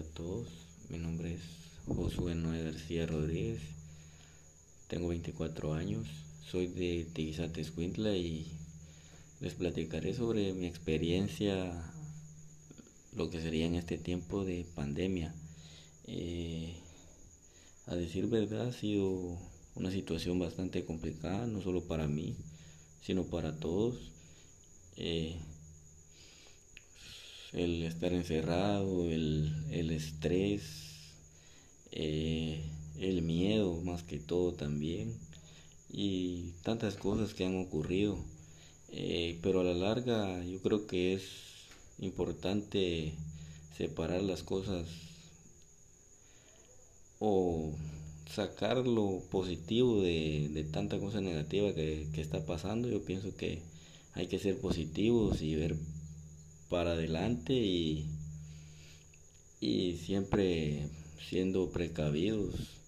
a todos. Mi nombre es Josué Noé García Rodríguez. Tengo 24 años. Soy de Tiguizate, Escuintla y les platicaré sobre mi experiencia, lo que sería en este tiempo de pandemia. Eh, a decir verdad, ha sido una situación bastante complicada, no solo para mí, sino para todos. Eh, el estar encerrado, el, estrés, eh, el miedo más que todo también y tantas cosas que han ocurrido. Eh, pero a la larga yo creo que es importante separar las cosas o sacar lo positivo de, tanta cosa negativa que, que, está pasando. Yo pienso que hay que ser positivos y ver para adelante y, y siempre siendo precavidos